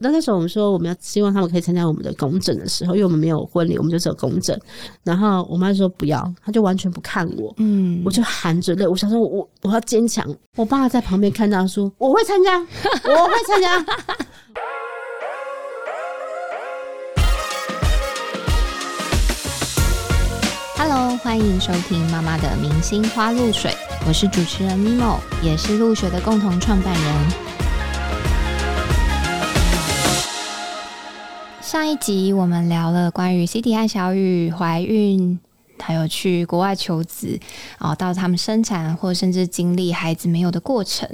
那那时候我们说我们要希望他们可以参加我们的公证的时候，因为我们没有婚礼，我们就只有公证。然后我妈说不要，她就完全不看我。嗯，我就含着泪，我想说我我要坚强。我爸在旁边看到说我会参加，我会参加。Hello，欢迎收听妈妈的明星花露水，我是主持人 Mimo，也是露水的共同创办人。上一集我们聊了关于 C T 和小雨怀孕，还有去国外求子，哦，到他们生产或甚至经历孩子没有的过程。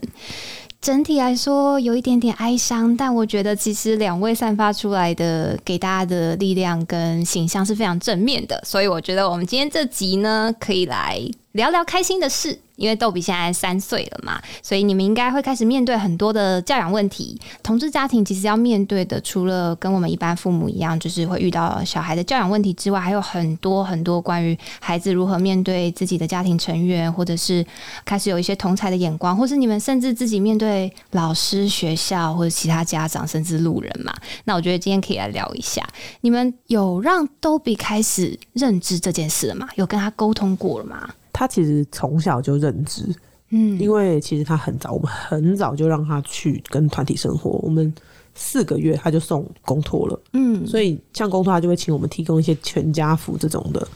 整体来说有一点点哀伤，但我觉得其实两位散发出来的给大家的力量跟形象是非常正面的，所以我觉得我们今天这集呢，可以来聊聊开心的事。因为豆比现在三岁了嘛，所以你们应该会开始面对很多的教养问题。同志家庭其实要面对的，除了跟我们一般父母一样，就是会遇到小孩的教养问题之外，还有很多很多关于孩子如何面对自己的家庭成员，或者是开始有一些同才的眼光，或是你们甚至自己面对老师、学校或者其他家长，甚至路人嘛。那我觉得今天可以来聊一下，你们有让豆比开始认知这件事了吗？有跟他沟通过了吗？他其实从小就认知，嗯，因为其实他很早，我们很早就让他去跟团体生活。我们四个月他就送公托了，嗯，所以像公托他就会请我们提供一些全家福这种的。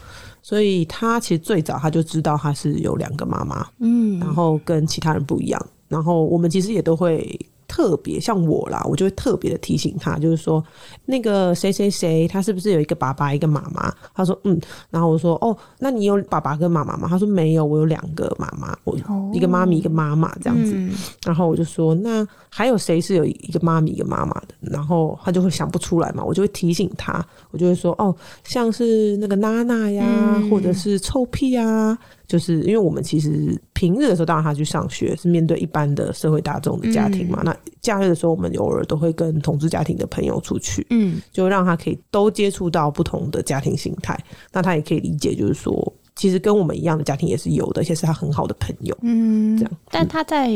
所以他其实最早他就知道他是有两个妈妈，嗯，然后跟其他人不一样。然后我们其实也都会。特别像我啦，我就会特别的提醒他，就是说那个谁谁谁，他是不是有一个爸爸一个妈妈？他说嗯，然后我说哦，那你有爸爸跟妈妈吗？他说没有，我有两个妈妈，我一个妈咪一个妈妈这样子。然后我就说那还有谁是有一个妈咪一个妈妈的？然后他就会想不出来嘛，我就会提醒他，我就会说哦，像是那个娜娜呀，或者是臭屁啊。就是因为我们其实平日的时候，当然他去上学是面对一般的社会大众的家庭嘛。那假日的时候，我们偶尔都会跟同志家庭的朋友出去，嗯，就让他可以都接触到不同的家庭形态。那他也可以理解，就是说，其实跟我们一样的家庭也是有的，而且是他很好的朋友，嗯，这样。但他在，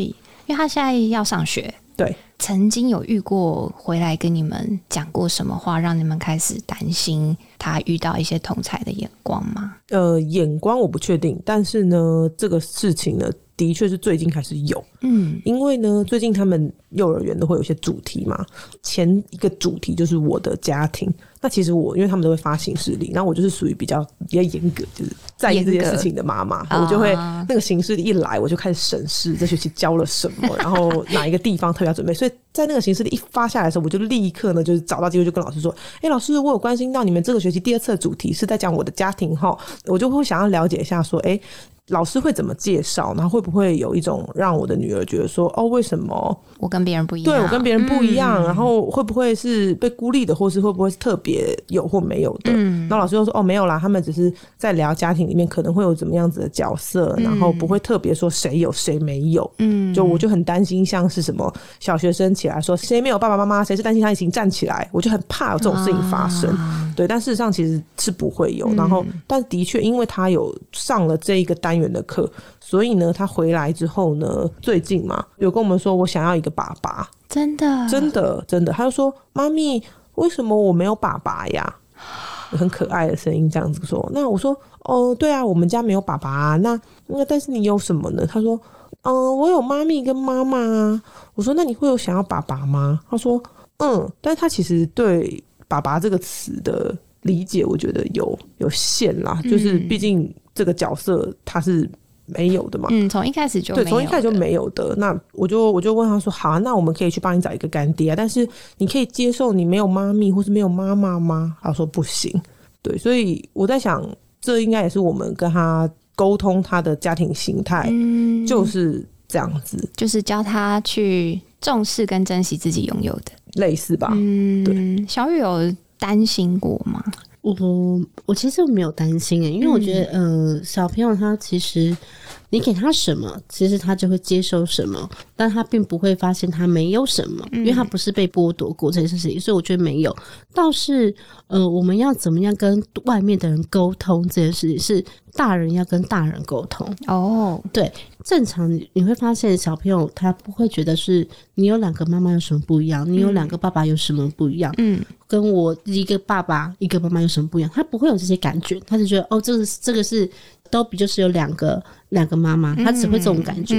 因为他现在要上学。对，曾经有遇过回来跟你们讲过什么话，让你们开始担心他遇到一些同才的眼光吗？呃，眼光我不确定，但是呢，这个事情呢。的确是最近开始有，嗯，因为呢，最近他们幼儿园都会有一些主题嘛。前一个主题就是我的家庭，那其实我因为他们都会发行事历，然后我就是属于比较比较严格，就是在意这件事情的妈妈，我就会那个形式一来，我就开始审视这学期教了什么，然后哪一个地方特别要准备。所以在那个形式里一发下来的时候，我就立刻呢就是找到机会就跟老师说：“哎，老师，我有关心到你们这个学期第二次的主题是在讲我的家庭哈，我就会想要了解一下说，哎。”老师会怎么介绍？然后会不会有一种让我的女儿觉得说，哦，为什么我跟别人不一样？对我跟别人不一样，然后会不会是被孤立的，或是会不会是特别有或没有的？嗯，那老师又说，哦，没有啦，他们只是在聊家庭里面可能会有怎么样子的角色，然后不会特别说谁有谁没有。嗯，就我就很担心，像是什么小学生起来说谁没有爸爸妈妈，谁是担心他已经站起来，我就很怕有这种事情发生。对，但事实上其实是不会有。然后，但的确，因为他有上了这一个。单元的课，所以呢，他回来之后呢，最近嘛，有跟我们说，我想要一个爸爸，真的，真的，真的，他就说，妈咪，为什么我没有爸爸呀？很可爱的声音这样子说。那我说，哦，对啊，我们家没有爸爸啊。那那但是你有什么呢？他说，嗯，我有妈咪跟妈妈啊。我说，那你会有想要爸爸吗？他说，嗯，但是他其实对爸爸这个词的理解，我觉得有有限啦，就是毕竟。这个角色他是没有的嘛？嗯，从一开始就对，从一开始就没有的。那我就我就问他说：“好，啊，那我们可以去帮你找一个干爹啊，但是你可以接受你没有妈咪或是没有妈妈吗？”他说：“不行。”对，所以我在想，这应该也是我们跟他沟通他的家庭形态，就是这样子，就是教他去重视跟珍惜自己拥有的，类似吧？嗯，对。小雨有担心过吗？我我其实没有担心诶，因为我觉得，呃，小朋友他其实你给他什么，其实他就会接收什么，但他并不会发现他没有什么，因为他不是被剥夺过这件事情，所以我觉得没有。倒是呃，我们要怎么样跟外面的人沟通这件事情，是大人要跟大人沟通哦。对，正常你你会发现小朋友他不会觉得是你有两个妈妈有什么不一样，你有两个爸爸有什么不一样，嗯，跟我一个爸爸一个妈妈有什么不一样，他不会有这些感觉，他就觉得哦，这个这个是。都比就是有两个两个妈妈，他只会这种感觉。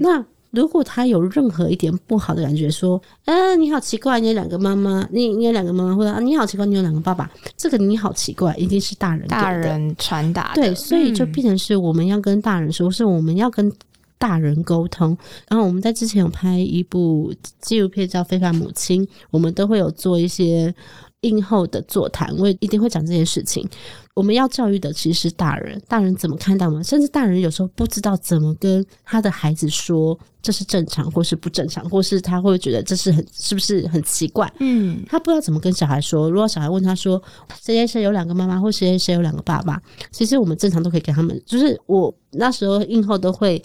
那如果他有任何一点不好的感觉，说，嗯，你好奇怪，你有两个妈妈，你你有两个妈妈，或者你好奇怪，你有两个爸爸，这个你好奇怪，一定是大人大人传达对，所以就变成是我们要跟大人说，是我们要跟大人沟通。然后我们在之前有拍一部纪录片叫《非凡母亲》，我们都会有做一些。映后的座谈，我也一定会讲这件事情。我们要教育的其实是大人，大人怎么看待我们？甚至大人有时候不知道怎么跟他的孩子说这是正常，或是不正常，或是他会觉得这是很是不是很奇怪？嗯，他不知道怎么跟小孩说。如果小孩问他说谁谁谁有两个妈妈，或谁谁谁有两个爸爸，其实我们正常都可以给他们。就是我那时候映后都会。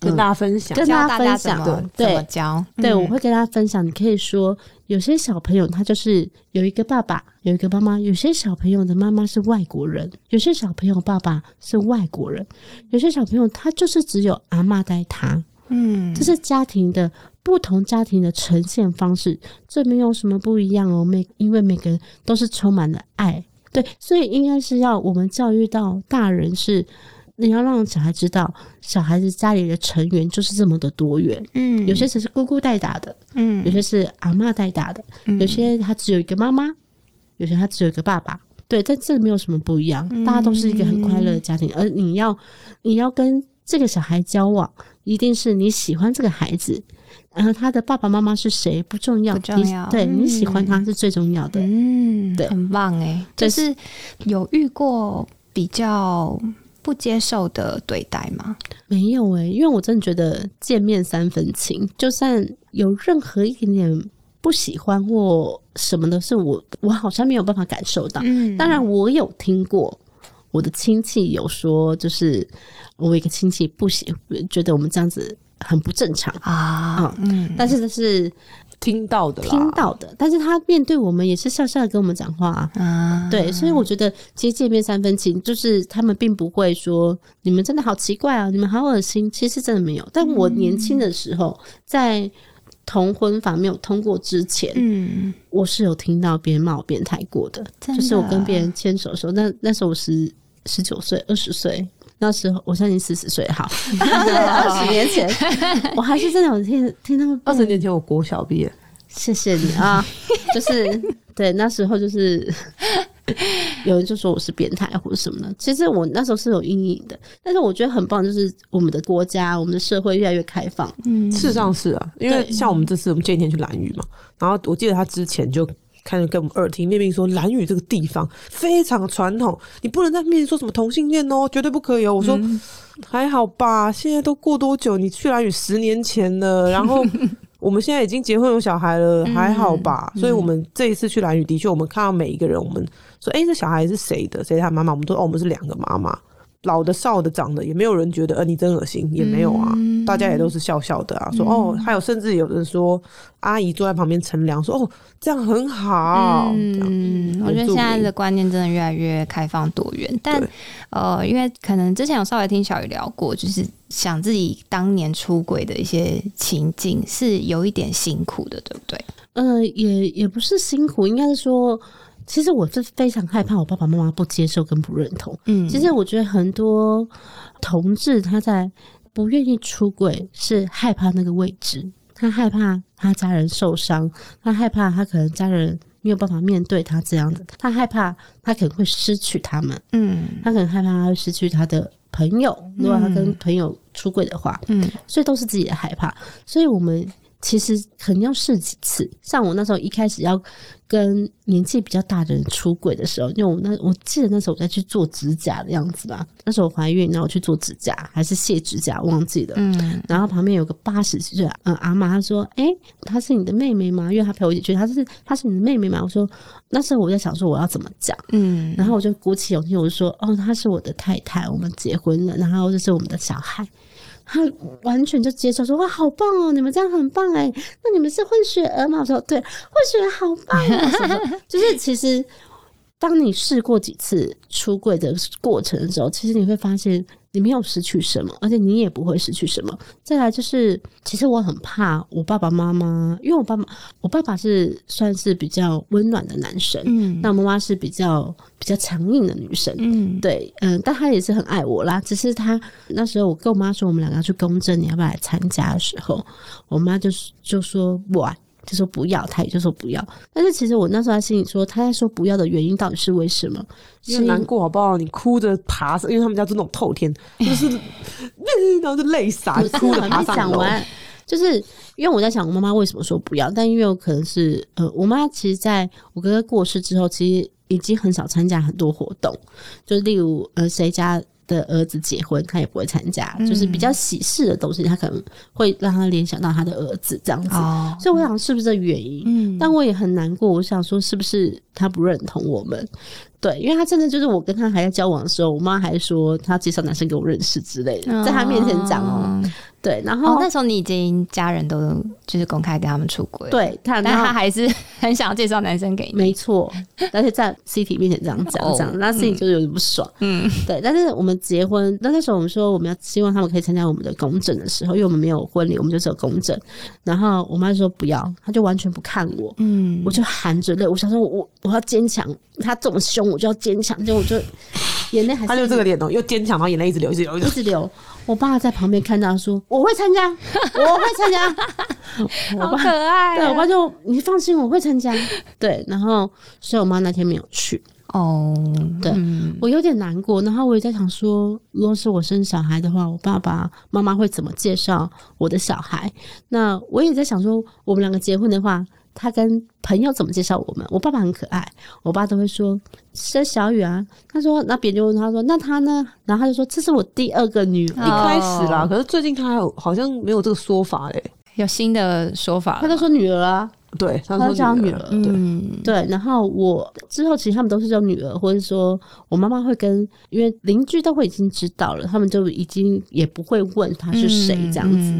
跟大家分享，跟大家分享，对，教，对，我会跟大家分享。你可以说，有些小朋友他就是有一个爸爸，有一个妈妈；有些小朋友的妈妈是外国人，有些小朋友爸爸是外国人，有些小朋友他就是只有阿妈带他。嗯，这是家庭的不同，家庭的呈现方式，这没有什么不一样哦。每因为每个人都是充满了爱，对，所以应该是要我们教育到大人是。你要让小孩知道，小孩子家里的成员就是这么的多元。嗯，有些只是姑姑带大的，嗯，有些是阿妈带大的，有些他只有一个妈妈，有些他只有一个爸爸。对，但这没有什么不一样，大家都是一个很快乐的家庭。而你要，你要跟这个小孩交往，一定是你喜欢这个孩子，然后他的爸爸妈妈是谁不重要，重要，对你喜欢他是最重要的。嗯，对，很棒哎，就是有遇过比较。不接受的对待吗？没有诶，因为我真的觉得见面三分情，就算有任何一点点不喜欢或什么的，是我我好像没有办法感受到。嗯，当然我有听过我的亲戚有说，就是我一个亲戚不喜，觉得我们这样子很不正常啊。嗯，但是这是。听到的，听到的，但是他面对我们也是笑笑的跟我们讲话啊，对，所以我觉得其实见面三分情，就是他们并不会说你们真的好奇怪啊，你们好恶心，其实真的没有。但我年轻的时候，在同婚法没有通过之前，嗯，我是有听到别人骂我变态过的，就是我跟别人牵手的时候，那那时候我十十九岁，二十岁。那时候我现在已经四十岁，好，二十年前，我还是真的有听听他们。二十年前我国小毕业，谢谢你啊，就是对那时候就是有人就说我是变态或者什么的，其实我那时候是有阴影的，但是我觉得很棒，就是我们的国家，我们的社会越来越开放。嗯，事实上是啊，因为像我们这次我们这一天去蓝屿嘛，然后我记得他之前就。开始跟我们耳听面命说，蓝屿这个地方非常传统，你不能在面前说什么同性恋哦，绝对不可以哦。我说还好吧，现在都过多久？你去蓝屿十年前了，然后 我们现在已经结婚有小孩了，还好吧？所以我们这一次去蓝屿，的确我们看到每一个人，我们说，哎，这小孩是谁的？谁他妈妈？我们都哦，我们是两个妈妈。老的、少的、长的，也没有人觉得，呃，你真恶心，也没有啊，大家也都是笑笑的啊，说哦，还有甚至有人说，阿姨坐在旁边乘凉，说哦，这样很好。嗯，我觉得现在的观念真的越来越开放多元，但呃，因为可能之前有稍微听小雨聊过，就是想自己当年出轨的一些情境，是有一点辛苦的，对不对？呃，也也不是辛苦，应该是说。其实我是非常害怕我爸爸妈妈不接受跟不认同。嗯，其实我觉得很多同志他在不愿意出轨，是害怕那个位置，他害怕他家人受伤，他害怕他可能家人没有办法面对他这样的，他害怕他可能会失去他们。嗯，他可能害怕他会失去他的朋友，如果他跟朋友出轨的话，嗯，所以都是自己的害怕。所以我们。其实可能要试几次。像我那时候一开始要跟年纪比较大的人出轨的时候，因为我那我记得那时候我在去做指甲的样子吧。那时候我怀孕，然后我去做指甲还是卸指甲，忘记了。嗯，然后旁边有个八十几岁嗯阿妈，她说：“哎，她是你的妹妹吗？”因为她陪我一起去，她是她是你的妹妹吗？我说那时候我在想说我要怎么讲，嗯，然后我就鼓起勇气，我就说：“哦，她是我的太太，我们结婚了，然后这是我们的小孩。”他完全就接受说：“哇，好棒哦！你们这样很棒哎。那你们是混血儿吗？”我说：“对，混血儿好棒哦。” 就是其实，当你试过几次出柜的过程的时候，其实你会发现。你没有失去什么，而且你也不会失去什么。再来就是，其实我很怕我爸爸妈妈，因为我爸爸我爸爸是算是比较温暖的男生，嗯，那我妈妈是比较比较强硬的女生，嗯，对，嗯，但他也是很爱我啦。只是他那时候我跟我妈说我们两个要去公证，你要不要来参加的时候，我妈就就说不。就说不要，他也就说不要。但是其实我那时候在心里说，他在说不要的原因到底是为什么？因为难过好不好？你哭着爬，因为他们家是那种透天，就是 然后就泪洒，哭着爬上楼。就是因为我在想，我妈妈为什么说不要？但因为我可能是呃，我妈其实在我哥哥过世之后，其实已经很少参加很多活动，就例如呃，谁家。的儿子结婚，他也不会参加，就是比较喜事的东西，他可能会让他联想到他的儿子这样子。所以我想是不是这原因？嗯，但我也很难过。我想说，是不是他不认同我们？对，因为他真的就是我跟他还在交往的时候，我妈还说他介绍男生给我认识之类的，在他面前讲哦。对，然后那时候你已经家人都就是公开跟他们出轨，对，但他还是 很想要介绍男生给你，没错，而且在 C T 面前这样讲讲，那 C T 就是有点不爽，嗯，对。但是我们结婚，那那时候我们说我们要希望他们可以参加我们的公证的时候，因为我们没有婚礼，我们就只有公证。然后我妈说不要，她就完全不看我，嗯，我就含着泪，我想说我我要坚强，他这么凶，我就要坚强，就我就 眼泪还他就这个脸哦，又坚强，然后眼泪一直流，一直流，一直流。我爸在旁边看到说：“我会参加，我会参加。”好可爱。对我爸就你放心，我会参加。对，然后所以我妈那天没有去。哦，对我有点难过。然后我也在想说，如果是我生小孩的话，我爸爸妈妈会怎么介绍我的小孩？那我也在想说，我们两个结婚的话。他跟朋友怎么介绍我们？我爸爸很可爱，我爸都会说是小雨啊。他说，那别人就问他说，那他呢？然后他就说，这是我第二个女儿。一开始啦，可是最近他有好像没有这个说法嘞，有新的说法。他都说女儿啊，对，他都叫女儿。嗯，对。然后我之后其实他们都是叫女儿，或者说我妈妈会跟，因为邻居都会已经知道了，他们就已经也不会问他是谁这样子。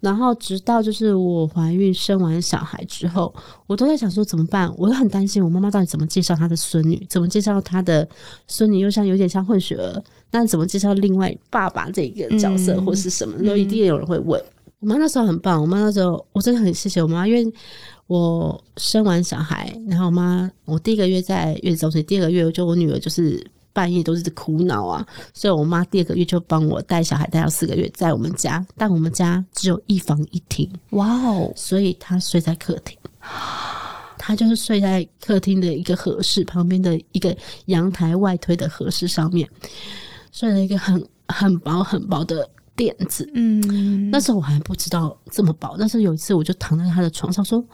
然后直到就是我怀孕生完小孩之后，我都在想说怎么办？我很担心我妈妈到底怎么介绍她的孙女，怎么介绍她的孙女，又像有点像混血儿，那怎么介绍另外爸爸这个角色或是什么？都一定有人会问。我妈那时候很棒，我妈那时候我真的很谢谢我妈，因为我生完小孩，然后我妈我第一个月在月子中心，第二个月就我女儿就是。半夜都是苦恼啊，所以我妈第二个月就帮我带小孩带到四个月，在我们家，但我们家只有一房一厅，哇哦，所以她睡在客厅，她就是睡在客厅的一个合适旁边的一个阳台外推的合适上面，睡了一个很很薄很薄的垫子，嗯，那时候我还不知道这么薄，但是有一次我就躺在她的床上说。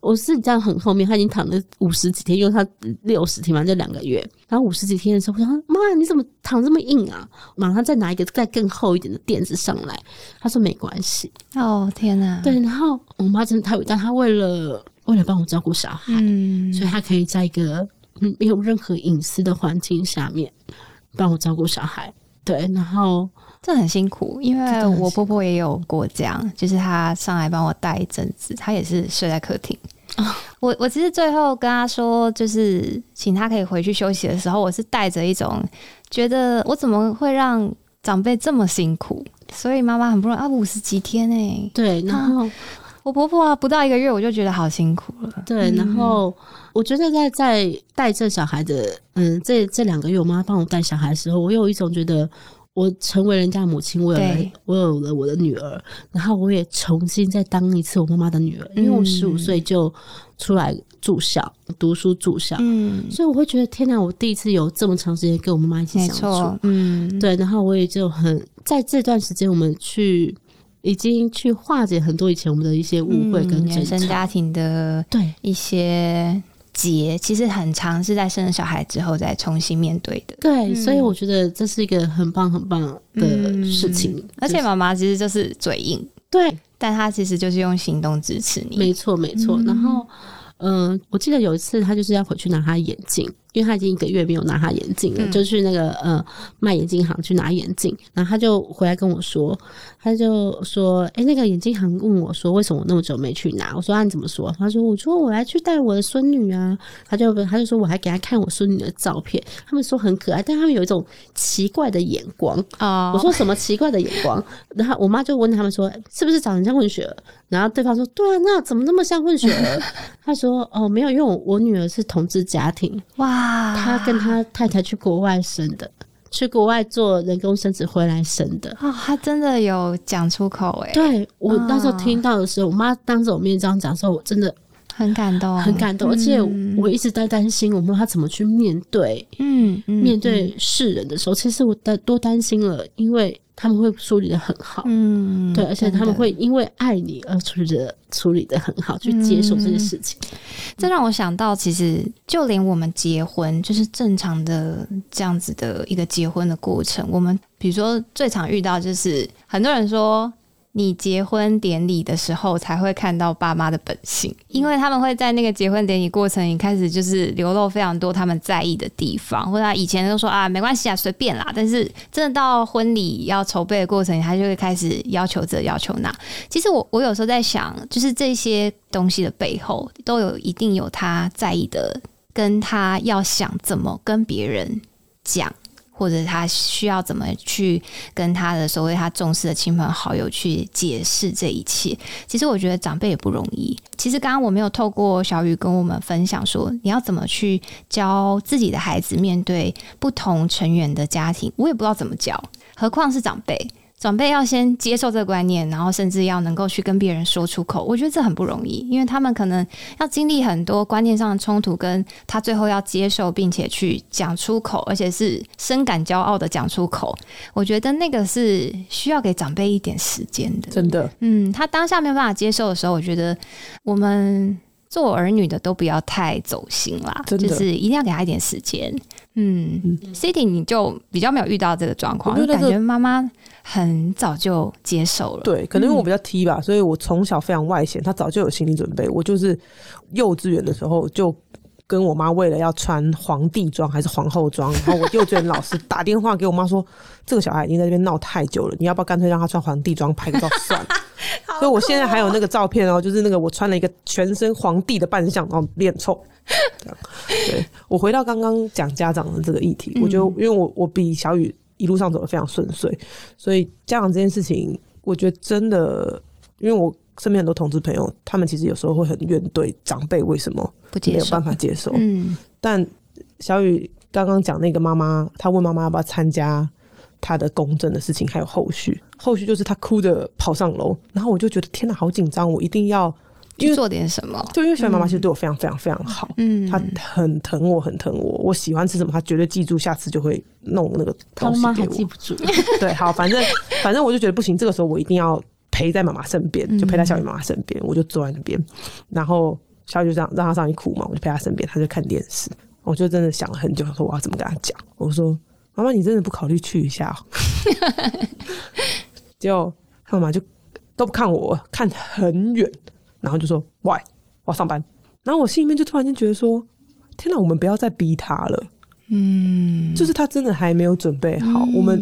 我是这样很后面，他已经躺了五十几天，因为他六十天嘛，就两个月。然后五十几天的时候，我说：“妈，你怎么躺这么硬啊？”马上再拿一个再更厚一点的垫子上来。他说：“没关系。”哦，天哪！对，然后我妈真的太伟大，她为了为了帮我照顾小孩，所以她可以在一个没有任何隐私的环境下面帮我照顾小孩。对，然后。这很辛苦，因为我婆婆也有过这样，就是她上来帮我带一阵子，她也是睡在客厅。我我其实最后跟她说，就是请她可以回去休息的时候，我是带着一种觉得我怎么会让长辈这么辛苦，所以妈妈很不容易啊，五十几天哎，对，然后我婆婆啊不到一个月我就觉得好辛苦了，对，然后我觉得在在带这小孩的，嗯，这这两个月我妈帮我带小孩的时候，我有一种觉得。我成为人家母亲，我有了我有了我的女儿，然后我也重新再当一次我妈妈的女儿，因为我十五岁就出来住校读书住校，嗯，所以我会觉得天哪，我第一次有这么长时间跟我妈妈一起相处，嗯，对，然后我也就很在这段时间，我们去。已经去化解很多以前我们的一些误会跟原生家庭的对。一些结，其实很长是在生了小孩之后再重新面对的。对，所以我觉得这是一个很棒很棒的事情。而且妈妈其实就是嘴硬，对，但她其实就是用行动支持你。没错，没错。然后，嗯，我记得有一次她就是要回去拿她眼镜。因为他已经一个月没有拿他眼镜了，就去那个呃卖眼镜行去拿眼镜，然后他就回来跟我说，他就说：“哎，那个眼镜行问我说，为什么我那么久没去拿？”我说：“你怎么说？”他说：“我说我来去带我的孙女啊。”他就他就说我还给他看我孙女的照片，他们说很可爱，但他们有一种奇怪的眼光啊。我说什么奇怪的眼光？然后我妈就问他们说：“是不是长得像混血儿？”然后对方说：“对啊，那怎么那么像混血儿？”他说：“哦，没有，因为我我女儿是同志家庭。”哇。他跟他太太去国外生的，去国外做人工生殖回来生的。哦，他真的有讲出口哎！对我那时候听到的时候，我妈当着我面这样讲的时候，我真的很感动，很感动。而且我一直在担心，我妈她怎么去面对，嗯，面对世人的时候，其实我担多担心了，因为。他们会处理的很好，嗯，对，而且他们会因为爱你而处理的处理的很好，去接受这些事情。这让我想到，其实就连我们结婚，就是正常的这样子的一个结婚的过程，我们比如说最常遇到就是很多人说。你结婚典礼的时候才会看到爸妈的本性，因为他们会在那个结婚典礼过程一开始就是流露非常多他们在意的地方，或者以前都说啊没关系啊随便啦，但是真的到婚礼要筹备的过程，他就会开始要求这要求那。其实我我有时候在想，就是这些东西的背后都有一定有他在意的，跟他要想怎么跟别人讲。或者他需要怎么去跟他的所谓他重视的亲朋好友去解释这一切？其实我觉得长辈也不容易。其实刚刚我没有透过小雨跟我们分享说，你要怎么去教自己的孩子面对不同成员的家庭，我也不知道怎么教，何况是长辈。长辈要先接受这个观念，然后甚至要能够去跟别人说出口，我觉得这很不容易，因为他们可能要经历很多观念上的冲突，跟他最后要接受并且去讲出口，而且是深感骄傲的讲出口。我觉得那个是需要给长辈一点时间的，真的。嗯，他当下没有办法接受的时候，我觉得我们做儿女的都不要太走心啦，就是一定要给他一点时间。嗯，City 你就比较没有遇到这个状况，就感觉妈妈很早就接受了。对，可能因为我比较 T 吧，所以我从小非常外显，他早就有心理准备。我就是幼稚园的时候就跟我妈为了要穿皇帝装还是皇后装，然后我幼稚园老师打电话给我妈说，这个小孩已经在这边闹太久了，你要不要干脆让他穿皇帝装拍个照算了？所以我现在还有那个照片哦，就是那个我穿了一个全身皇帝的扮相，然后脸臭。对，我回到刚刚讲家长的这个议题，我觉得因为我我比小雨一路上走的非常顺遂，所以家长这件事情，我觉得真的，因为我身边很多同志朋友，他们其实有时候会很怨对长辈为什么没有办法接受。嗯，但小雨刚刚讲那个妈妈，她问妈妈要不要参加她的公证的事情，还有后续，后续就是她哭着跑上楼，然后我就觉得天哪，好紧张，我一定要。去做点什么？就因为小雨妈妈其实对我非常非常非常好，嗯，她很疼我，很疼我。我喜欢吃什么，她绝对记住，下次就会弄那个东西给我。记不住，对，好，反正反正我就觉得不行，这个时候我一定要陪在妈妈身边，就陪在小雨妈妈身边，我就坐在那边，然后小雨就这样让她上去哭嘛，我就陪她身边，她就看电视。我就真的想了很久，说我要怎么跟她讲。我说：“妈妈，你真的不考虑去一下？” 结果妈妈就都不看我，看很远。然后就说：“Why？我要上班。”然后我心里面就突然间觉得说：“天哪，我们不要再逼他了。”嗯，就是他真的还没有准备好。我们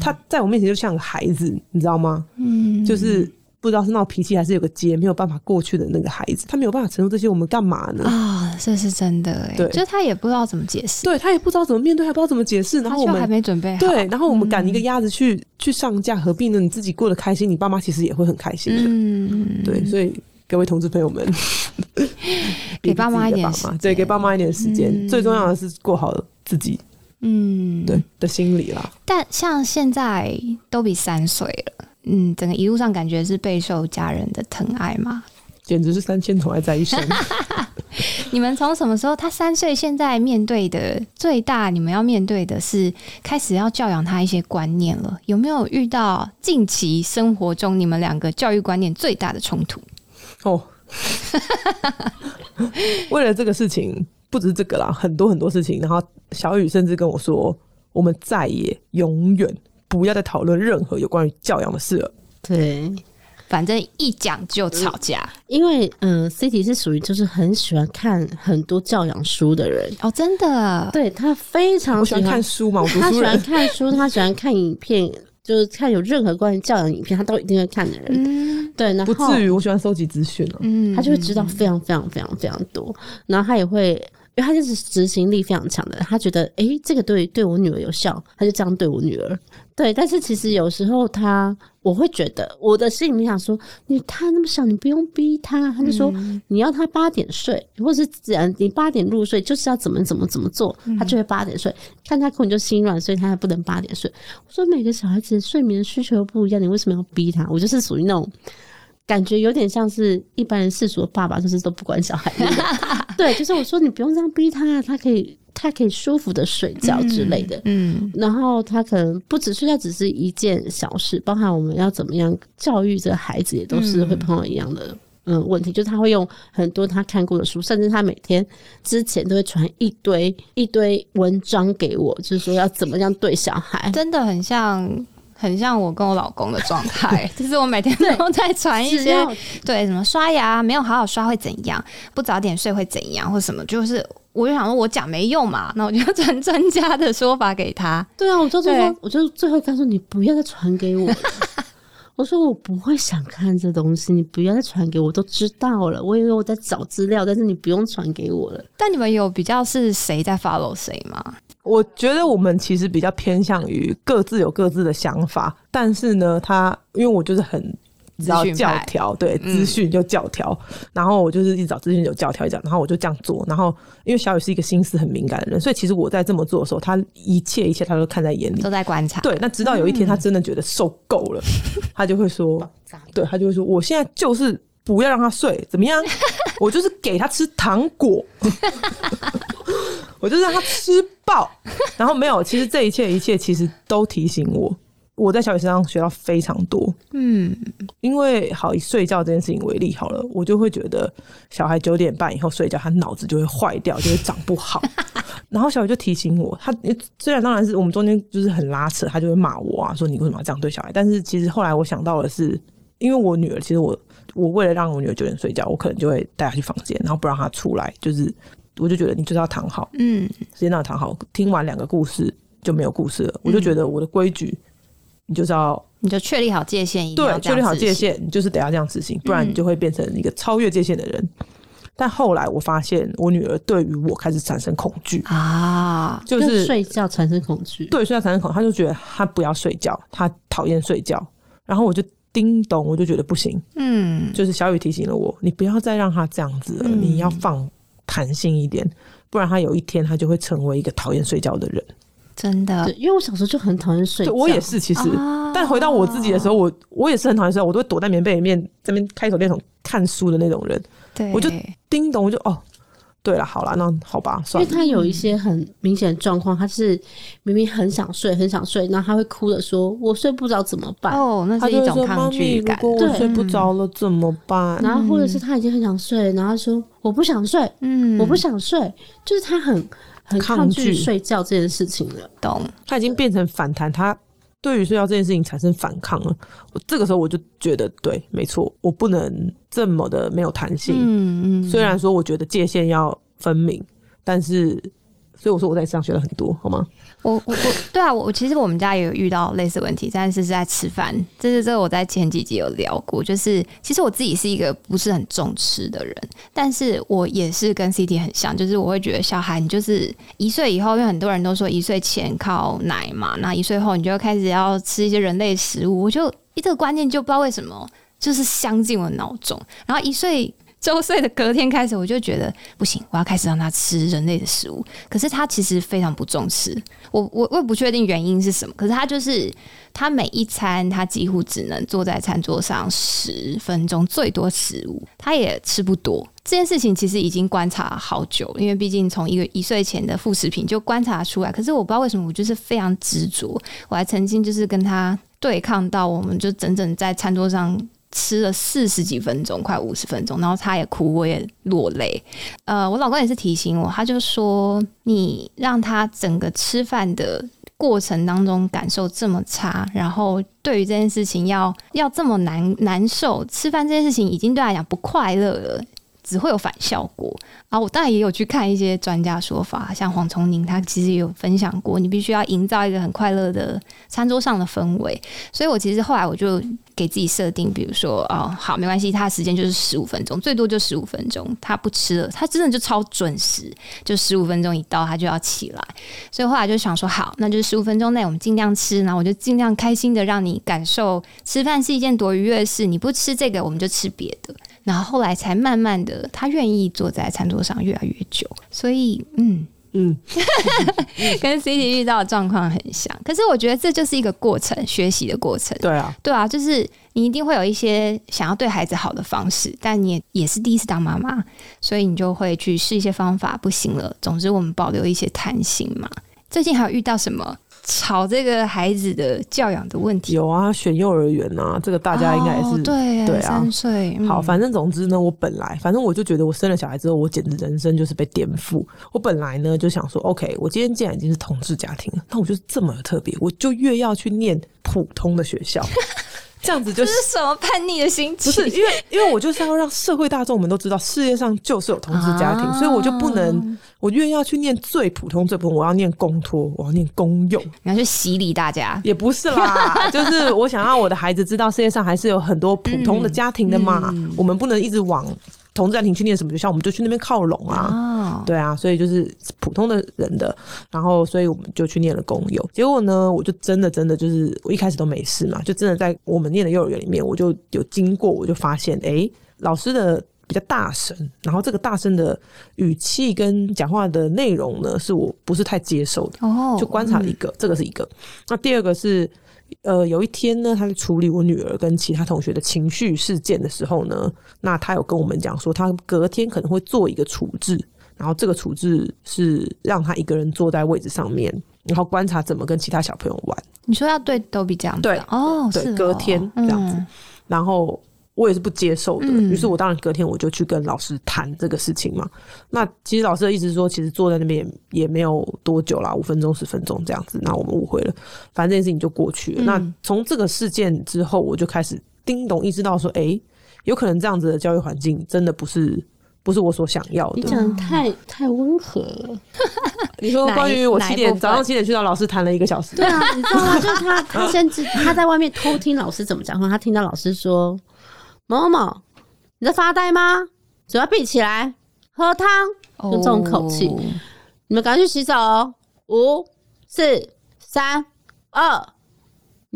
他在我面前就像个孩子，你知道吗？嗯，就是不知道是闹脾气还是有个结没有办法过去的那个孩子，他没有办法承受这些，我们干嘛呢？啊，这是真的哎。对，就是他也不知道怎么解释，对他也不知道怎么面对，还不知道怎么解释。然后我们还没准备好。对，然后我们赶一个鸭子去去上架，何必呢？你自己过得开心，你爸妈其实也会很开心的。嗯，对，所以。各位同志朋友们，给爸妈一点时间，对，给爸妈一点时间。最重要的是过好自己，嗯，对的心理啦。但像现在都比三岁了，嗯，整个一路上感觉是备受家人的疼爱嘛，简直是三千宠爱在一身。你们从什么时候？他三岁，现在面对的最大，你们要面对的是开始要教养他一些观念了。有没有遇到近期生活中你们两个教育观念最大的冲突？哦，为了这个事情，不只是这个啦，很多很多事情。然后小雨甚至跟我说：“我们再也永远不要再讨论任何有关于教养的事了。”对。反正一讲就吵架，因为嗯，City 是属于就是很喜欢看很多教养书的人哦，真的，对他非常喜欢看书嘛，他喜欢看书，他喜欢看影片，就是看有任何关于教养影片，他都一定会看的人。嗯，对，然后不至于我喜欢收集资讯了，嗯，他就会知道非常非常非常非常多，然后他也会。因为他就是执行力非常强的，他觉得哎，这个对对我女儿有效，他就这样对我女儿。对，但是其实有时候他，我会觉得我的心里面想说，你他那么小，你不用逼他。他就说你要他八点睡，或是自然你八点入睡，就是要怎么怎么怎么做，他就会八点睡。看他可能就心软，所以他还不能八点睡。我说每个小孩子睡眠需求不一样，你为什么要逼他？我就是属于那种。感觉有点像是一般人世俗的爸爸，就是都不管小孩。对，就是我说你不用这样逼他，他可以他可以舒服的睡觉之类的。嗯，然后他可能不止睡觉只是一件小事，包含我们要怎么样教育这个孩子，也都是会碰到一样的嗯问题。就是他会用很多他看过的书，甚至他每天之前都会传一堆一堆文章给我，就是说要怎么样对小孩，真的很像。很像我跟我老公的状态，就是我每天都在传一些对什么刷牙没有好好刷会怎样，不早点睡会怎样，或什么，就是我就想说我讲没用嘛，那我就传专家的说法给他。对啊，我就最后我就最后他说你不要再传给我，我说我不会想看这东西，你不要再传给我，都知道了。我以为我在找资料，但是你不用传给我了。但你们有比较是谁在 follow 谁吗？我觉得我们其实比较偏向于各自有各自的想法，但是呢，他因为我就是很知道教条，对资讯就教条，然后我就是一找资讯有教条一讲，然后我就这样做，然后因为小雨是一个心思很敏感的人，所以其实我在这么做的时候，他一切一切他都看在眼里，都在观察。对，那直到有一天他真的觉得受够了，他就会说，对他就会说，我现在就是不要让他睡，怎么样？我就是给他吃糖果。我就让他吃爆，然后没有。其实这一切一切，其实都提醒我，我在小雨身上学到非常多。嗯，因为好以睡觉这件事情为例好了，我就会觉得小孩九点半以后睡觉，他脑子就会坏掉，就会长不好。然后小雨就提醒我，他虽然当然是我们中间就是很拉扯，他就会骂我啊，说你为什么要这样对小孩？但是其实后来我想到的是，因为我女儿，其实我我为了让我女儿九点睡觉，我可能就会带她去房间，然后不让她出来，就是。我就觉得你就是要躺好，嗯，时间到躺好，听完两个故事就没有故事了。我就觉得我的规矩，你就知道，你就确立好界限，对，确立好界限，你就是得要这样执行，不然你就会变成一个超越界限的人。但后来我发现，我女儿对于我开始产生恐惧啊，就是睡觉产生恐惧，对，睡觉产生恐，她就觉得她不要睡觉，她讨厌睡觉。然后我就叮咚，我就觉得不行，嗯，就是小雨提醒了我，你不要再让她这样子了，你要放。弹性一点，不然她有一天她就会成为一个讨厌睡觉的人。真的，因为我小时候就很讨厌睡觉，我也是。其实，但回到我自己的时候，我我也是很讨厌睡觉，我都会躲在棉被里面，这边开手电筒看书的那种人。对，我就叮咚，我就哦。对了，好了，那好吧，因为他有一些很明显的状况，他是明明很想睡，很想睡，然后他会哭着说：“我睡不着怎么办？”哦，那是一种抗拒感。如果我睡不着了怎么办？然后或者是他已经很想睡，然后说：“我不想睡，嗯，我不想睡。”就是他很很抗拒睡觉这件事情了。懂？他已经变成反弹，他对于睡觉这件事情产生反抗了。我这个时候我就觉得，对，没错，我不能。这么的没有弹性，嗯嗯，虽然说我觉得界限要分明，但是，所以我说我在上学了很多，好吗？我我我，对啊，我其实我们家也有遇到类似问题，但是是在吃饭，这是这个我在前几集有聊过，就是其实我自己是一个不是很重吃的人，但是我也是跟 CT 很像，就是我会觉得小孩你就是一岁以后，因为很多人都说一岁前靠奶嘛，那一岁后你就开始要吃一些人类食物，我就一这个观念就不知道为什么。就是镶进我脑中，然后一岁 周岁的隔天开始，我就觉得不行，我要开始让他吃人类的食物。可是他其实非常不重视，我我我也不确定原因是什么。可是他就是他每一餐他几乎只能坐在餐桌上十分钟，最多食物他也吃不多。这件事情其实已经观察好久，因为毕竟从一个一岁前的副食品就观察出来。可是我不知道为什么，我就是非常执着。我还曾经就是跟他对抗到，我们就整整在餐桌上吃了四十几分钟，快五十分钟，然后他也哭，我也落泪。呃，我老公也是提醒我，他就说：“你让他整个吃饭的过程当中感受这么差，然后对于这件事情要要这么难难受，吃饭这件事情已经对他讲不快乐了。”只会有反效果啊！我当然也有去看一些专家说法，像黄崇宁他其实有分享过，你必须要营造一个很快乐的餐桌上的氛围。所以我其实后来我就给自己设定，比如说哦，好，没关系，他时间就是十五分钟，最多就十五分钟，他不吃了，他真的就超准时，就十五分钟一到他就要起来。所以后来就想说，好，那就是十五分钟内我们尽量吃，然后我就尽量开心的让你感受吃饭是一件多愉悦的事。你不吃这个，我们就吃别的。然后后来才慢慢的，他愿意坐在餐桌上越来越久，所以嗯嗯，跟 C D 遇到的状况很像。可是我觉得这就是一个过程，学习的过程。对啊，对啊，就是你一定会有一些想要对孩子好的方式，但你也也是第一次当妈妈，所以你就会去试一些方法，不行了。总之，我们保留一些弹性嘛。最近还有遇到什么？吵这个孩子的教养的问题有啊，选幼儿园啊，这个大家应该也是对对啊，三岁好，反正总之呢，我本来反正我就觉得我生了小孩之后，我简直人生就是被颠覆。我本来呢就想说，OK，我今天既然已经是同志家庭了，那我就这么特别，我就越要去念普通的学校。这样子就是什么叛逆的心情？不是因为，因为我就是要让社会大众们都知道，世界上就是有同志家庭，所以我就不能，我越要去念最普通、最普通，我要念公托，我要念公用，你要去洗礼大家，也不是啦，就是我想要我的孩子知道，世界上还是有很多普通的家庭的嘛，我们不能一直往。同志家庭去念什么学校，我们就去那边靠拢啊。对啊，所以就是普通的人的，然后所以我们就去念了公幼。结果呢，我就真的真的就是我一开始都没事嘛，就真的在我们念的幼儿园里面，我就有经过，我就发现，哎，老师的比较大声，然后这个大声的语气跟讲话的内容呢，是我不是太接受的。哦，就观察了一个，这个是一个。那第二个是。呃，有一天呢，他在处理我女儿跟其他同学的情绪事件的时候呢，那他有跟我们讲说，他隔天可能会做一个处置，然后这个处置是让他一个人坐在位置上面，然后观察怎么跟其他小朋友玩。你说要对都比这样对哦，对，隔天这样子，然后。我也是不接受的，于是我当然隔天我就去跟老师谈这个事情嘛。那其实老师的意思是说，其实坐在那边也没有多久啦，五分钟、十分钟这样子。那我们误会了，反正这件事情就过去了。那从这个事件之后，我就开始叮咚意识到说，哎，有可能这样子的教育环境真的不是不是我所想要的。你讲的太太温和了。你说关于我七点早上七点去到老师谈了一个小时，对啊，你知道吗？就是他他先他在外面偷听老师怎么讲话，他听到老师说。某某，你在发呆吗？嘴巴闭起来，喝汤，就这种口气。你们赶快去洗手，五、四、三、二，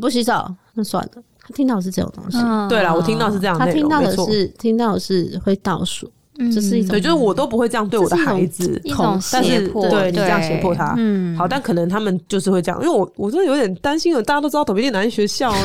不洗手那算了。他听到是这种东西，对了，我听到是这样。他听到的是听到的是会倒数，这是一种，对，就是我都不会这样对我的孩子，一种胁迫，对你这样胁迫他，嗯，好，但可能他们就是会这样，因为我我真的有点担心了。大家都知道，躲避电男学校。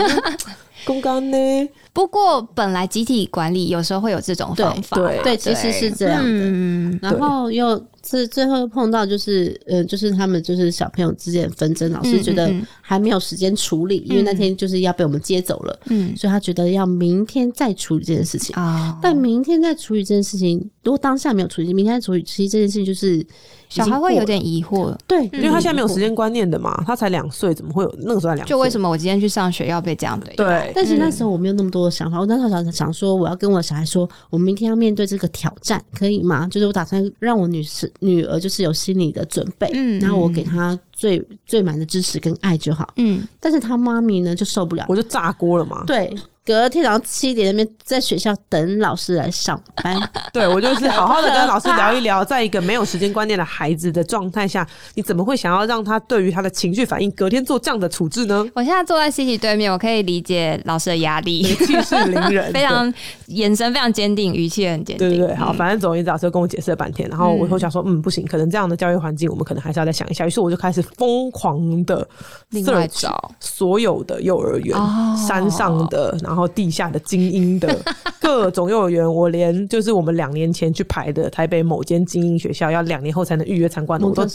公干呢？不过本来集体管理有时候会有这种方法，对对，其实是这样的。然后又是最后又碰到，就是呃，就是他们就是小朋友之间的纷争，老师觉得还没有时间处理，因为那天就是要被我们接走了，嗯，所以他觉得要明天再处理这件事情啊。但明天再处理这件事情，如果当下没有处理，明天再处理，其实这件事情就是。小孩会有点疑惑，对，因为他现在没有时间观念的嘛，他才两岁，怎么会有那个时候两？就为什么我今天去上学要被这样对？对，但是那时候我没有那么多的想法，我那时候想想说，我要跟我小孩说，我明天要面对这个挑战，可以吗？就是我打算让我女士女儿就是有心理的准备，嗯，然后我给她最最满的支持跟爱就好，嗯，但是她妈咪呢就受不了，我就炸锅了嘛，对。隔天早上七点那边在学校等老师来上班，对我就是好好的跟老师聊一聊，在一个没有时间观念的孩子的状态下，你怎么会想要让他对于他的情绪反应隔天做这样的处置呢？我现在坐在 C T 对面，我可以理解老师的压力，气势凌人，非常眼神非常坚定，语气很坚定。对对对，好，反正总之老师跟我解释了半天，然后我我想说，嗯，不行，可能这样的教育环境，我们可能还是要再想一下。于是我就开始疯狂的另外找所有的幼儿园，山上的，然后。后地下的精英的 各种幼儿园，我连就是我们两年前去排的台北某间精英学校，要两年后才能预约参观的，我都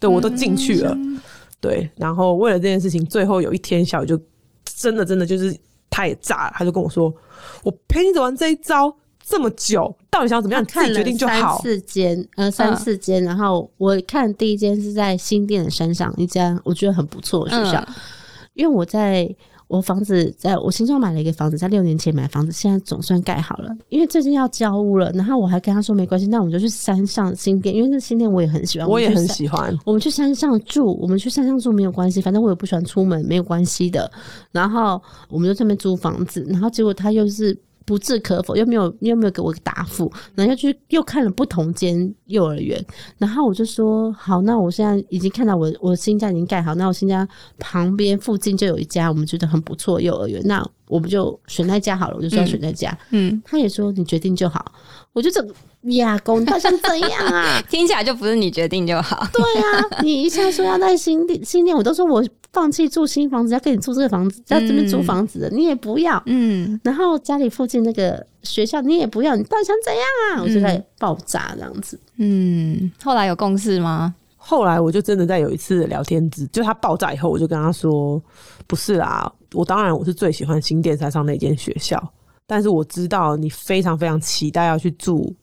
对我都进去了。对，然后为了这件事情，最后有一天小雨就真的真的就是他也炸了，他就跟我说：“我陪你走完这一招这么久，到底想怎么样？自己决定就好。”三四间，呃，三四间，然后我看第一间是在新店的山上一家，我觉得很不错的学校，因为我在。我房子在我新庄买了一个房子，在六年前买房子，现在总算盖好了。因为最近要交屋了，然后我还跟他说没关系，那我们就去山上新店，因为那新店我也很喜欢，我也很喜欢。我们去山上住，我们去山上住没有关系，反正我也不喜欢出门，没有关系的。然后我们就这边租房子，然后结果他又是。不置可否，又没有又没有给我答复，然后又去又看了不同间幼儿园，然后我就说好，那我现在已经看到我我新家已经盖好，那我新家旁边附近就有一家我们觉得很不错幼儿园，那我们就选那家好了，我就说选那家。嗯，他也说你决定就好，我就这呀，公他想怎样啊？听起来就不是你决定就好。对啊，你一下说要在新店新店，我都说我。放弃住新房子，要跟你住这个房子，在这边租房子的，你也不要。嗯，然后家里附近那个学校你也不要，你到底想怎样啊？我就在爆炸这样子。嗯，后来有共识吗？后来我就真的在有一次聊天之，就他爆炸以后，我就跟他说：“不是啦，我当然我是最喜欢新店山上那间学校，但是我知道你非常非常期待要去住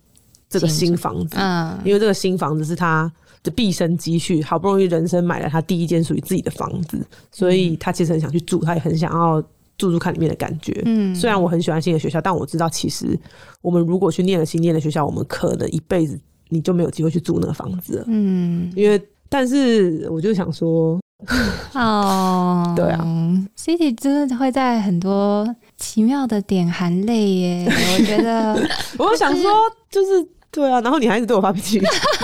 这个新房子，嗯，因为这个新房子是他。”的毕生积蓄，好不容易人生买了他第一间属于自己的房子，所以他其实很想去住，他也很想要住住看里面的感觉。嗯，虽然我很喜欢新的学校，但我知道其实我们如果去念了新念的学校，我们可能一辈子你就没有机会去住那个房子了。嗯，因为但是我就想说，哦，对啊，City 真的会在很多奇妙的点含泪耶。我觉得，我想说就是。对啊，然后你还一直对我发脾气，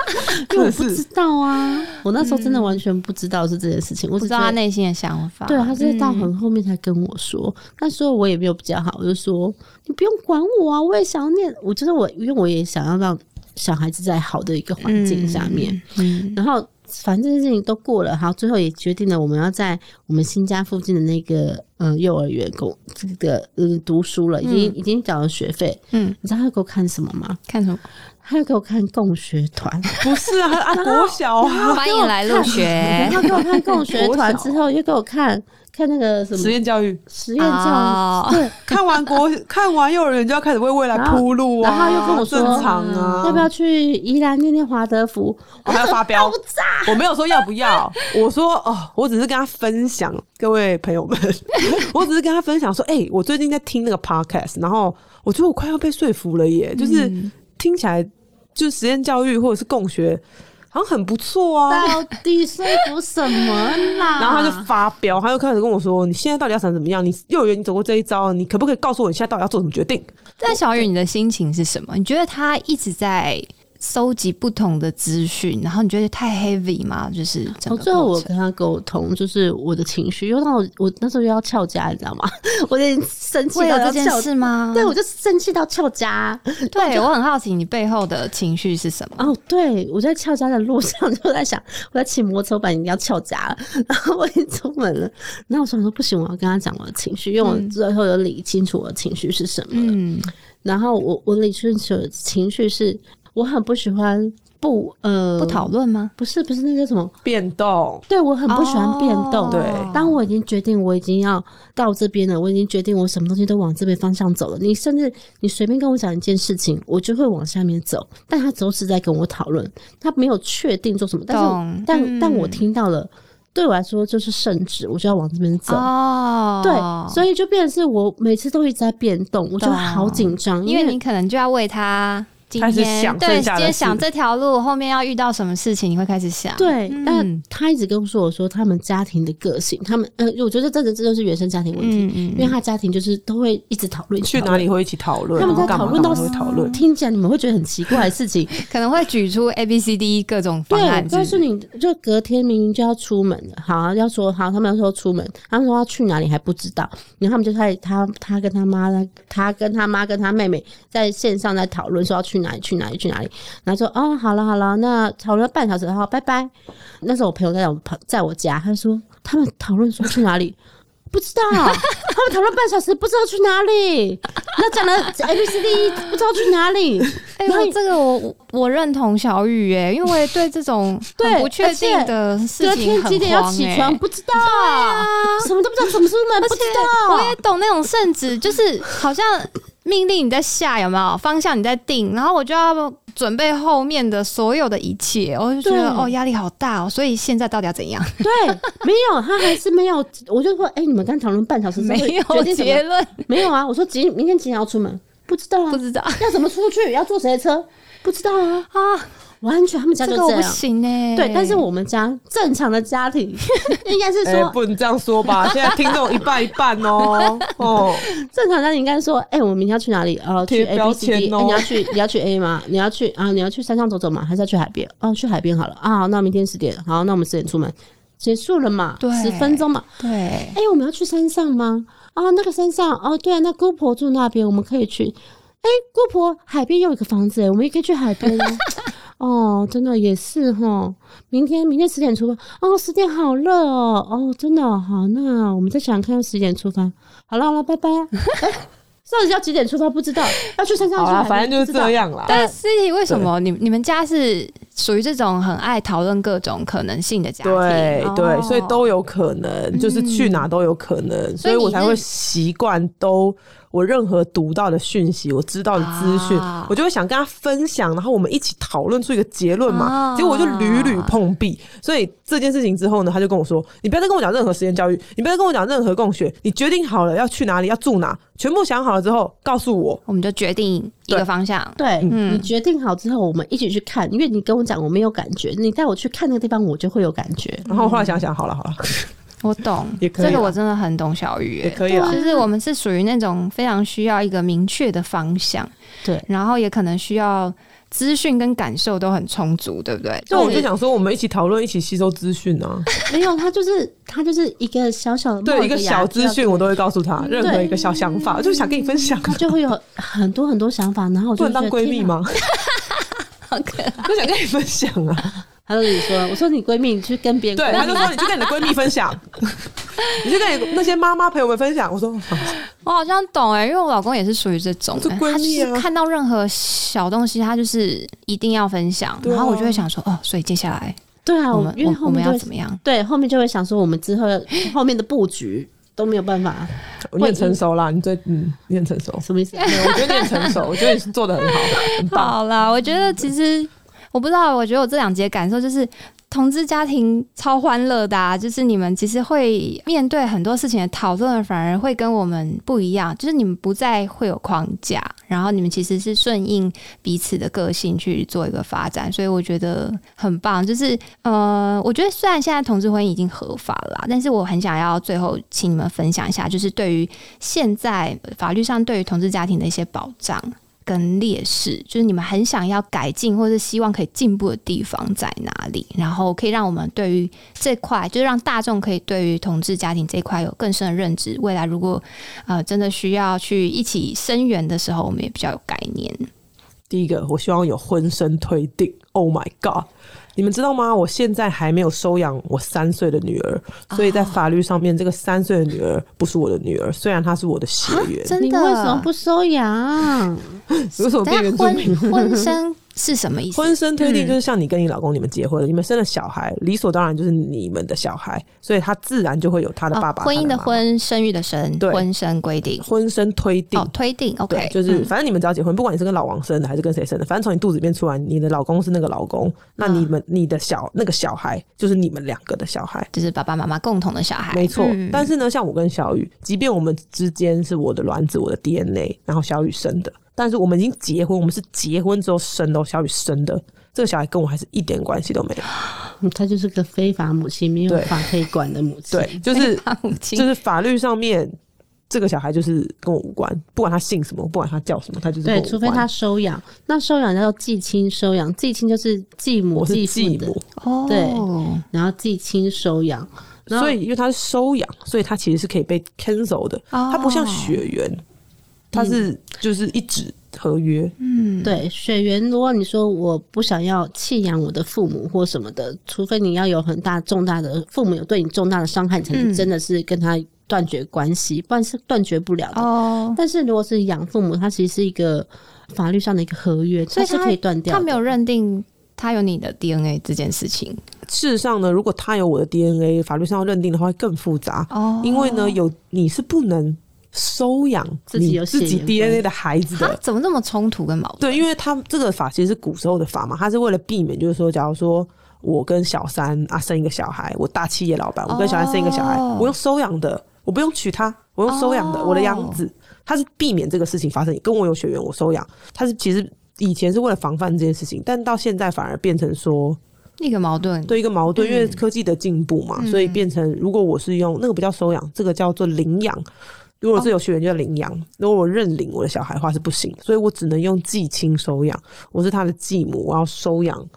因为我不知道啊，我那时候真的完全不知道是这件事情，我不知道他内心的想法。对，他是到很后面才跟我说，那时候我也没有比较好，我就说你不用管我啊，我也想念，我觉得我因为我也想要让小孩子在好的一个环境下面，嗯，然后反正这件事情都过了，好，最后也决定了我们要在我们新家附近的那个呃幼儿园工这个嗯读书了，已经已经缴了学费，嗯，你知道他给我看什么吗？看什么？他又给我看共学团，不是啊，啊，国小啊，欢迎来入学。他给我看共学团之后，又给我看看那个什么实验教育，实验教育。对，看完国，看完幼儿园就要开始为未来铺路啊。然后又跟我说，正常啊，要不要去宜兰念念华德福？我还要发飙，我没有说要不要，我说哦，我只是跟他分享，各位朋友们，我只是跟他分享说，哎，我最近在听那个 podcast，然后我觉得我快要被说服了耶，就是听起来。就实验教育或者是共学，好像很不错啊。到底说服什么啦？然后他就发飙，他就开始跟我说：“你现在到底要想怎么样？你幼儿园你走过这一招，你可不可以告诉我你现在到底要做什么决定？”但小雨，你的心情是什么？你觉得他一直在？收集不同的资讯，然后你觉得太 heavy 吗？就是最后我跟他沟通，就是我的情绪，因为我我那时候又要翘家，你知道吗？我有点生气到这件事吗？对，我就生气到翘家。对我很好奇，你背后的情绪是什么？哦，对我在翘家的路上就在想，我在骑摩托车，把你要翘家了，然后我已经出门了。那我想说不行，我要跟他讲我的情绪，因为我最后有理清楚我的情绪是什么。嗯，然后我我理清楚情绪是。我很不喜欢不呃不讨论吗？不是不是那个什么变动？对我很不喜欢变动。对，当我已经决定我已经要到这边了，我已经决定我什么东西都往这边方向走了。你甚至你随便跟我讲一件事情，我就会往下面走。但他总是在跟我讨论，他没有确定做什么。但是但但我听到了，对我来说就是圣旨，我就要往这边走。哦，对，所以就变成是我每次都一直在变动，我就好紧张，因为你可能就要为他。开始想对，今天想这条路后面要遇到什么事情，你会开始想。对，但他一直跟我说我说他们家庭的个性，他们呃，我觉得这这这就是原生家庭问题，因为他家庭就是都会一直讨论，去哪里会一起讨论，他们在讨论到讨论，听起来你们会觉得很奇怪的事情，可能会举出 A B C D 各种方案。但是你就隔天明明就要出门了，好要说好，他们要说出门，他们说要去哪里还不知道，然后他们就开始他他跟他妈他跟他妈跟他妹妹在线上在讨论说要去哪里去哪里去哪里。然后说哦，好了好了，那讨论半小时，后，拜拜。那时候我朋友在我旁，在我家，他说他们讨论说去哪里，不知道，他们讨论半小时，不知道去哪里。那讲了 A B C D，不知道去哪里。哎，呦，这个我我认同小雨哎，因为对这种对不确定的事情几点要起床，不知道啊，什么都不知道，什么时候门不知道。我也懂那种圣旨，就是好像命令你在下，有没有方向你在定，然后我就要。准备后面的所有的一切，我就觉得哦压力好大哦，所以现在到底要怎样？对，没有，他还是没有。我就说，哎，你们刚讨论半小时，没有结论，没有啊。我说几明天几点要出门？不知道啊，不知道要怎么出去，要坐谁的车？不知道啊啊。完全，他们家就这样。不行哎。对，但是我们家正常的家庭 应该是说，不能这样说吧？现在听众一半一半哦。哦，正常家庭应该说，哎，我们明天要去哪里？哦，去 A B C D。你要去，你要去 A 吗？你要去啊？你要去山上走走吗？还是要去海边？哦，去海边好了啊。那明天十点，好，那我们十点出门，结束了嘛？对，十分钟嘛。对。哎，我们要去山上吗？啊，那个山上哦，对啊，那姑婆住那边，我们可以去。哎，姑婆海边有一个房子，哎，我们也可以去海边。哦，真的也是哈。明天明天十点出发哦，十点好热哦。哦，真的好，那我们再想看要十点出发。好了好了，拜拜。到底要几点出发？不知道，要去山上去。反正就是这样啦。但 City 为什么你你们家是属于这种很爱讨论各种可能性的家庭？对对，所以都有可能，就是去哪都有可能，所以我才会习惯都。我任何读到的讯息，我知道的资讯，我就会想跟他分享，然后我们一起讨论出一个结论嘛。结果我就屡屡碰壁，所以这件事情之后呢，他就跟我说：“你不要再跟我讲任何实验教育，你不要再跟我讲任何共学，你决定好了要去哪里，要住哪，全部想好了之后告诉我，我们就决定一个方向。对，你决定好之后，我们一起去看，因为你跟我讲我没有感觉，你带我去看那个地方，我就会有感觉。然后后来想想，好了好了。”我懂，这个我真的很懂小雨，也可以啊。就是我们是属于那种非常需要一个明确的方向，对，然后也可能需要资讯跟感受都很充足，对不对？那我就想说，我们一起讨论，一起吸收资讯啊。没有，他就是他就是一个小小的，对，一个小资讯，我都会告诉他任何一个小想法，就想跟你分享，他就会有很多很多想法，然后我就当闺蜜吗？好可爱，就想跟你分享啊。他就跟你说：“我说你闺蜜，你去跟别人。”对，她就说：“你去跟你的闺蜜分享，你去跟你那些妈妈朋友们分享。”我说：“我好像懂哎，因为我老公也是属于这种，闺蜜啊，看到任何小东西，他就是一定要分享。然后我就会想说：哦，所以接下来，对啊，我们因为后面要怎么样？对，后面就会想说，我们之后后面的布局都没有办法。你很成熟啦，你最嗯，你很成熟，什么意思？我觉得你很成熟，我觉得你是做的很好，很棒。好啦，我觉得其实。我不知道，我觉得我这两节感受就是，同志家庭超欢乐的，就是你们其实会面对很多事情的讨论，反而会跟我们不一样，就是你们不再会有框架，然后你们其实是顺应彼此的个性去做一个发展，所以我觉得很棒。就是呃，我觉得虽然现在同志婚姻已经合法了，但是我很想要最后请你们分享一下，就是对于现在法律上对于同志家庭的一些保障。跟劣势，就是你们很想要改进或者希望可以进步的地方在哪里？然后可以让我们对于这块，就是让大众可以对于同志家庭这块有更深的认知。未来如果呃真的需要去一起声援的时候，我们也比较有概念。第一个，我希望有婚生推定。Oh my god！你们知道吗？我现在还没有收养我三岁的女儿，所以在法律上面，这个三岁的女儿不是我的女儿，虽然她是我的血缘。真的？你为什么不收养？为什么变原住民？婚生。是什么意思？婚生推定就是像你跟你老公你们结婚了，你们生了小孩，理所当然就是你们的小孩，所以他自然就会有他的爸爸。婚姻的婚，生育的生，婚生规定，婚生推定，哦推定。OK，就是反正你们只要结婚，不管你是跟老王生的还是跟谁生的，反正从你肚子里面出来，你的老公是那个老公，那你们你的小那个小孩就是你们两个的小孩，就是爸爸妈妈共同的小孩。没错。但是呢，像我跟小雨，即便我们之间是我的卵子，我的 DNA，然后小雨生的。但是我们已经结婚，我们是结婚之后生的，小雨生的这个小孩跟我还是一点关系都没有，他就是个非法母亲，没有法可以管的母亲，对，就是就是法律上面这个小孩就是跟我无关，不管他姓什么，不管他叫什么，他就是对，除非他收养，那收养叫做继亲收养，继亲就是继母继父的，哦，对，然后继亲收养，所以因为他是收养，所以他其实是可以被 cancel 的，他不像血缘。他是就是一纸合约，嗯，对，血缘。如果你说我不想要弃养我的父母或什么的，除非你要有很大重大的父母有对你重大的伤害，才能真的是跟他断绝关系，不然是断绝不了的。哦，但是如果是养父母，他其实是一个法律上的一个合约，所以是可以断掉。他没有认定他有你的 DNA 这件事情。事实上呢，如果他有我的 DNA，法律上要认定的话会更复杂。哦，因为呢，有你是不能收养自己自己 DNA 的孩子的。怎么这么冲突跟矛盾？对，因为他这个法其实是古时候的法嘛，他是为了避免，就是说，假如说。我跟小三啊生一个小孩，我大企业老板，我跟小三生一个小孩，我用收养的，我不用娶她，我用收养的，我的养子，他是避免这个事情发生，跟我有血缘，我收养，他是其实以前是为了防范这件事情，但到现在反而变成说一个矛盾，对一个矛盾，因为科技的进步嘛，所以变成如果我是用那个不叫收养，这个叫做领养，如果是有血缘就要领养，如果我认领我的小孩的话是不行，所以我只能用继亲收养，我是他的继母，我要收养。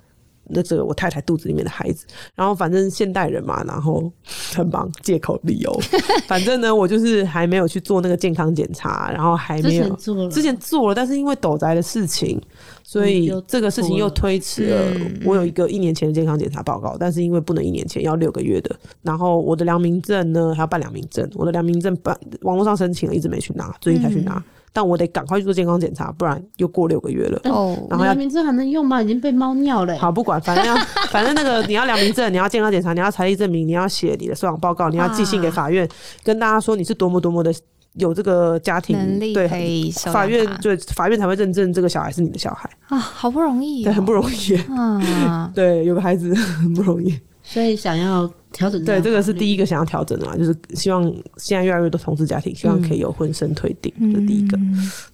那这个我太太肚子里面的孩子，然后反正现代人嘛，然后很忙借口理由，反正呢，我就是还没有去做那个健康检查，然后还没有之前做了，但是因为斗宅的事情，所以这个事情又推迟了。我有一个一年前的健康检查报告，但是因为不能一年前，要六个月的。然后我的良民证呢还要办良民证，我的良民证办网络上申请了，一直没去拿，最近才去拿。但我得赶快去做健康检查，不然又过六个月了。哦，然后良民证还能用吗？已经被猫尿了。好，不管，反正要，反正那个你要良民证，你要健康检查，你要财力证明，你要写你的收养报告，你要寄信给法院，跟大家说你是多么多么的有这个家庭能力，对，法院对法院才会认证这个小孩是你的小孩啊，好不容易，对，很不容易啊，对，有个孩子 很不容易，所以想要。调整对，这个是第一个想要调整的嘛，就是希望现在越来越多同志家庭希望可以有婚生退订，这第一个。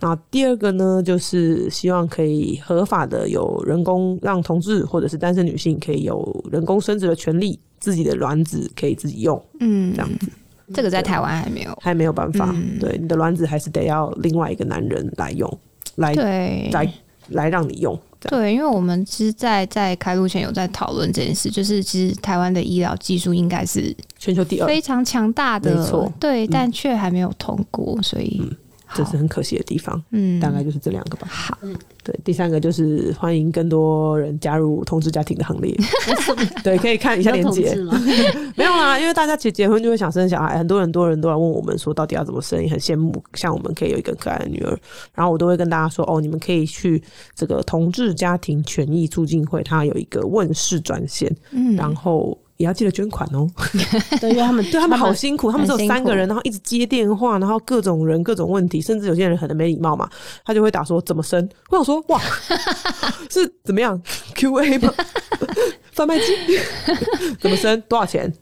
然后第二个呢，就是希望可以合法的有人工让同志或者是单身女性可以有人工生殖的权利，自己的卵子可以自己用，嗯，这样子。这个在台湾还没有，还没有办法。对，你的卵子还是得要另外一个男人来用，来对来来让你用。对，因为我们其实，在在开路前有在讨论这件事，就是其实台湾的医疗技术应该是全球第二，非常强大的，没错，对，但却还没有通过，所以这是很可惜的地方。嗯，大概就是这两个吧。好。对，第三个就是欢迎更多人加入同志家庭的行列。对，可以看一下链接。没有啦，因为大家结结婚就会想生小孩，很多很多人都来问我们说，到底要怎么生？也很羡慕，像我们可以有一个可爱的女儿。然后我都会跟大家说，哦，你们可以去这个同志家庭权益促进会，它有一个问世专线。嗯，然后。也要记得捐款哦，对，因为他们 对他们好辛苦，他们只有三个人，然后一直接电话，然后各种人、各种问题，甚至有些人可能没礼貌嘛，他就会打说怎么生？我想说哇，是怎么样？Q A 吗？贩卖机？怎么生？多少钱？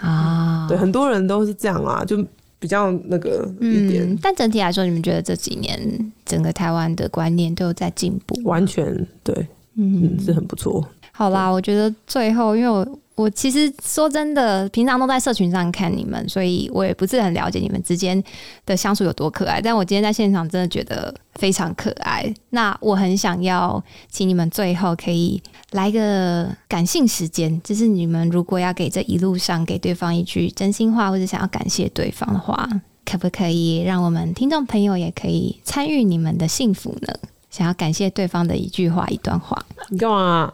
啊，对，很多人都是这样啊，就比较那个一点。但整体来说，你们觉得这几年整个台湾的观念都有在进步？完全对，嗯，是很不错。好啦，我觉得最后因为我。我其实说真的，平常都在社群上看你们，所以我也不是很了解你们之间的相处有多可爱。但我今天在现场真的觉得非常可爱。那我很想要请你们最后可以来个感性时间，就是你们如果要给这一路上给对方一句真心话，或者想要感谢对方的话，可不可以让我们听众朋友也可以参与你们的幸福呢？想要感谢对方的一句话、一段话，你干嘛？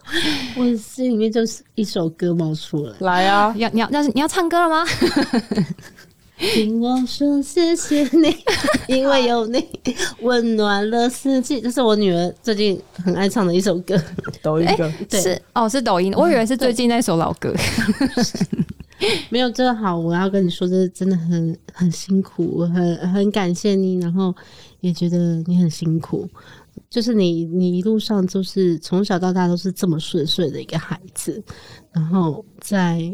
我心里面就是一首歌冒出来。来啊！要你要要是你要唱歌了吗？听我说谢谢你，因为有你温暖了四季。这是我女儿最近很爱唱的一首歌，抖音歌。是哦，是抖音。我以为是最近那首老歌。没有，真的好。我要跟你说，这真的很很辛苦，我很很感谢你，然后也觉得你很辛苦。就是你，你一路上就是从小到大都是这么顺遂的一个孩子，然后在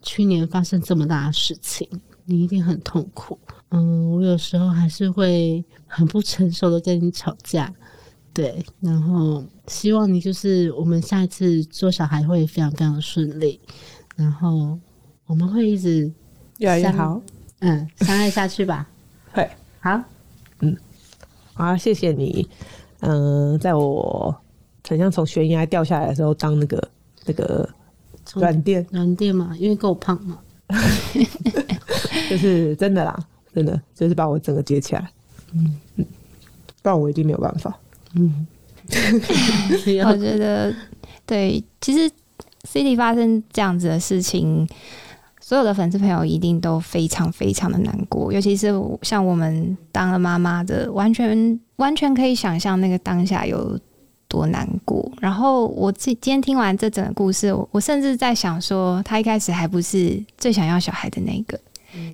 去年发生这么大的事情，你一定很痛苦。嗯，我有时候还是会很不成熟的跟你吵架，对。然后希望你就是我们下一次做小孩会非常非常顺利，然后我们会一直越来越好，嗯，相爱下去吧。会好，嗯。啊，谢谢你，嗯，在我很像从悬崖掉下来的时候，当那个那个软垫，软垫嘛，因为够胖嘛 就是真的啦，真的就是把我整个接起来，嗯嗯，不然我一定没有办法，嗯，我觉得对，其实 City 发生这样子的事情。所有的粉丝朋友一定都非常非常的难过，尤其是像我们当了妈妈的，完全完全可以想象那个当下有多难过。然后我今今天听完这整个故事，我甚至在想说，他一开始还不是最想要小孩的那个，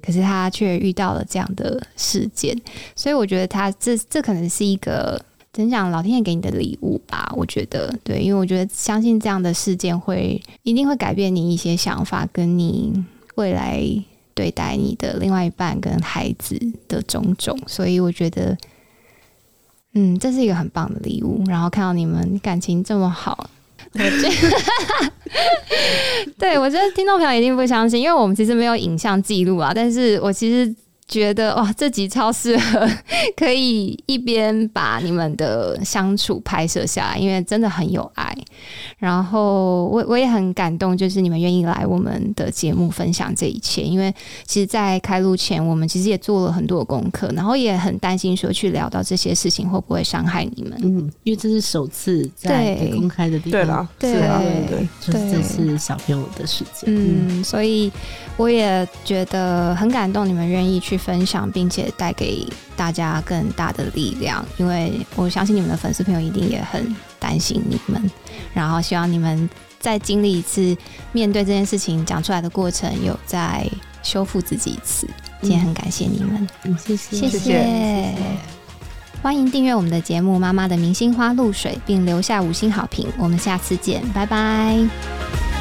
可是他却遇到了这样的事件，所以我觉得他这这可能是一个。怎讲？老天爷给你的礼物吧，我觉得对，因为我觉得相信这样的事件会一定会改变你一些想法，跟你未来对待你的另外一半跟孩子的种种，所以我觉得，嗯，这是一个很棒的礼物。然后看到你们感情这么好，对我觉得听众朋友一定不相信，因为我们其实没有影像记录啊，但是我其实。觉得哇，这集超适合，可以一边把你们的相处拍摄下来，因为真的很有爱。然后我我也很感动，就是你们愿意来我们的节目分享这一切。因为其实，在开录前，我们其实也做了很多功课，然后也很担心说去聊到这些事情会不会伤害你们。嗯，因为这是首次在公开的地方，对啦，对对，就是这是小朋友的事情。嗯，所以我也觉得很感动，你们愿意去。分享，并且带给大家更大的力量，因为我相信你们的粉丝朋友一定也很担心你们，然后希望你们再经历一次面对这件事情讲出来的过程，有在修复自己一次。今天很感谢你们，谢谢谢谢，欢迎订阅我们的节目《妈妈的明星花露水》，并留下五星好评。我们下次见，拜拜。